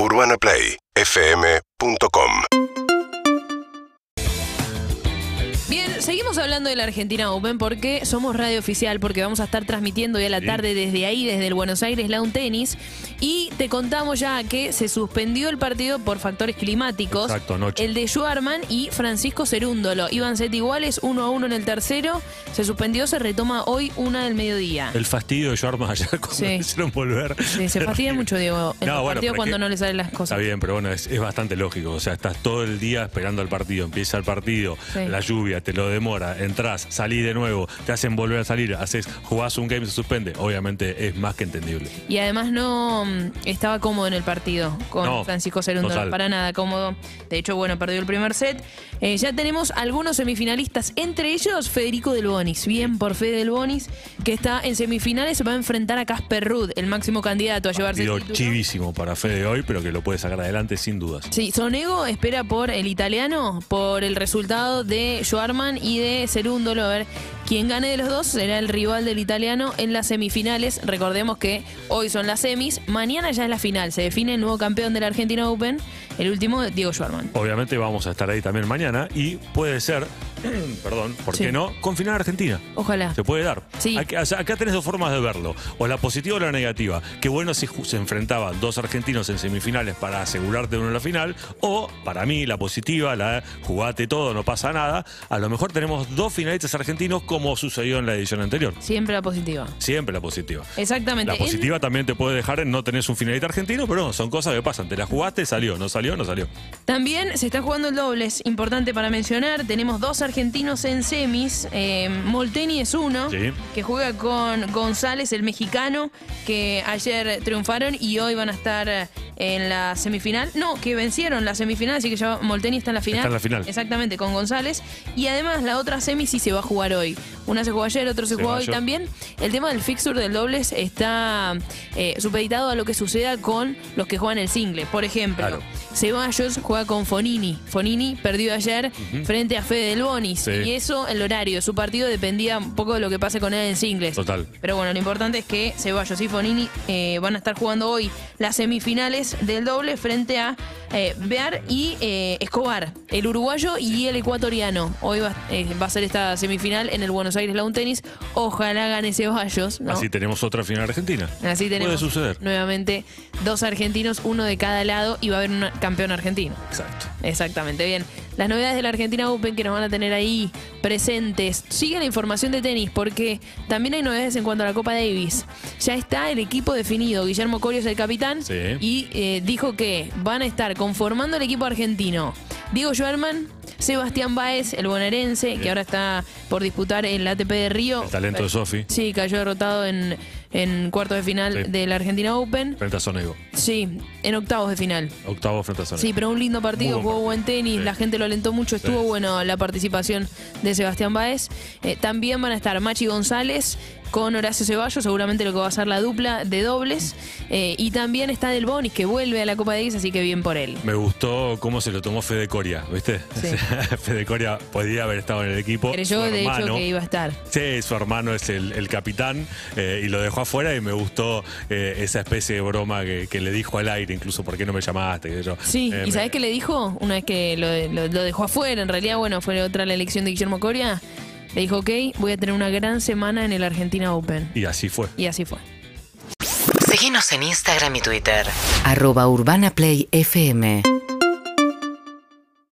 UrbanaPlayFM.com Seguimos hablando de la Argentina Open porque somos radio oficial, porque vamos a estar transmitiendo hoy a la tarde desde ahí, desde el Buenos Aires Lawn Tennis. Y te contamos ya que se suspendió el partido por factores climáticos. Exacto, anoche. El de Schwarman y Francisco Cerúndolo. Iban set iguales, uno a uno en el tercero. Se suspendió, se retoma hoy una del mediodía. El fastidio de Jorma ayer cuando Sí. hicieron volver. Sí, se fastidia mucho, Diego, en No, los bueno, partidos pero cuando que- no le salen las cosas. Está bien, pero bueno, es, es bastante lógico. O sea, estás todo el día esperando el partido, empieza el partido, Sí. la lluvia te lo demora, entras, salís de nuevo, te hacen volver a salir, haces, jugás un game, se suspende. Obviamente es más que entendible. Y además no mm, estaba cómodo en el partido con No, Francisco Cerúndolo, total. para nada cómodo. De hecho, bueno, perdió el primer set. Eh, ya tenemos algunos semifinalistas, entre ellos Federico Del Bonis. Bien por Fede Del Bonis, que está en semifinales, se va a enfrentar a Casper Ruud, el máximo candidato a llevarse el título. chivísimo para Fede hoy, pero que lo puede sacar adelante sin dudas. Sí, Sonego espera por el italiano, por el resultado de Schwarman y de Cerúndolo. A ver, quien gane de los dos será el rival del italiano en las semifinales. Recordemos que hoy son las semis, mañana ya es la final. Se define el nuevo campeón de la Argentina Open, el último, Diego Schwarman. Obviamente vamos a estar ahí también mañana y puede ser, perdón, ¿por Sí. qué no? Con final Argentina. Ojalá. Se puede dar. Sí. Acá, o sea, acá tenés dos formas de verlo. O la positiva o la negativa. Qué bueno si ju- se enfrentaban dos argentinos en semifinales para asegurarte uno en la final. O, para mí, la positiva, la jugate todo, no pasa nada. A lo mejor tenemos dos finalistas argentinos como sucedió en la edición anterior. Siempre la positiva. Siempre la positiva. Exactamente. La En- positiva también te puede dejar en no tenés un finalista argentino, pero no, son cosas que pasan. Te la jugaste, salió, no salió, no salió. También se está jugando el dobles, importante para mencionar. Tenemos dos argentinos en semis. Eh, Molteni es uno, Sí. que juega con González, el mexicano, que ayer triunfaron y hoy van a estar eh, en la semifinal. No, que vencieron la semifinal, así que ya Molteni está en la final. Está en la final. Exactamente, con González. Y además la otra semi sí se va a jugar hoy. Una se jugó ayer, otro se, Se jugó hoy yo. también. El tema del fixture del dobles está eh, supeditado a lo que suceda con los que juegan el single. Por ejemplo, Claro. Ceballos juega con Fonini. Fonini perdió ayer frente a Fede Del Bonis. Sí. Y eso, el horario su partido dependía un poco de lo que pase con él en singles. Total. Pero bueno, lo importante es que Ceballos y Fonini eh, van a estar jugando hoy las semifinales del doble frente a eh, Bear y eh, Escobar, el uruguayo y el ecuatoriano. Hoy va, eh, va a ser esta semifinal en el Buenos Aires Lawn Tennis. Ojalá gane Ceballos. ¿no? Así tenemos otra final argentina. Así tenemos Puede suceder. nuevamente dos argentinos, uno de cada lado, y va a haber un campeón argentino. Exacto. Exactamente, bien. Las novedades de la Argentina Open que nos van a tener ahí presentes. Sigue la información de tenis porque también hay novedades en cuanto a la Copa Davis. Ya está el equipo definido. Guillermo Corio es el capitán Sí. y eh, dijo que van a estar conformando el equipo argentino. Diego Schwerman, Sebastián Baez, el bonaerense, que ahora está por disputar el ATP de Río. El talento de Sofi Sí, cayó derrotado en, en cuartos de final Sí. de la Argentina Open. frente a Sonego. Sí, en octavos de final. Octavo frente a Sonego. Sí, pero un lindo partido, buen jugó buen tenis, Sí. la gente lo alentó mucho, estuvo Sí. bueno la participación de Sebastián Báez. Eh, también van a estar Machi González con Horacio Ceballos, seguramente lo que va a ser la dupla de dobles. Eh, y también está Del Bonis, que vuelve a la Copa Davis, así que bien por él. Me gustó cómo se lo tomó Fede Coria, ¿viste? Sí. Fede Coria podía haber estado en el equipo. Creyó Su de hecho que iba a estar. Sí, su hermano es el, el capitán eh, y lo dejó afuera y me gustó eh, esa especie de broma que, que le dijo al aire, incluso, ¿por qué no me llamaste? Que yo, Sí, ¿y me- sabés qué le dijo? Una vez que lo, lo- lo dejó afuera, en realidad, bueno, fue otra la elección de Guillermo Coria. Le dijo, ok, voy a tener una gran semana en el Argentina Open. Y así fue. Y así fue. Síguenos en Instagram y Twitter. arroba urbanaplayfm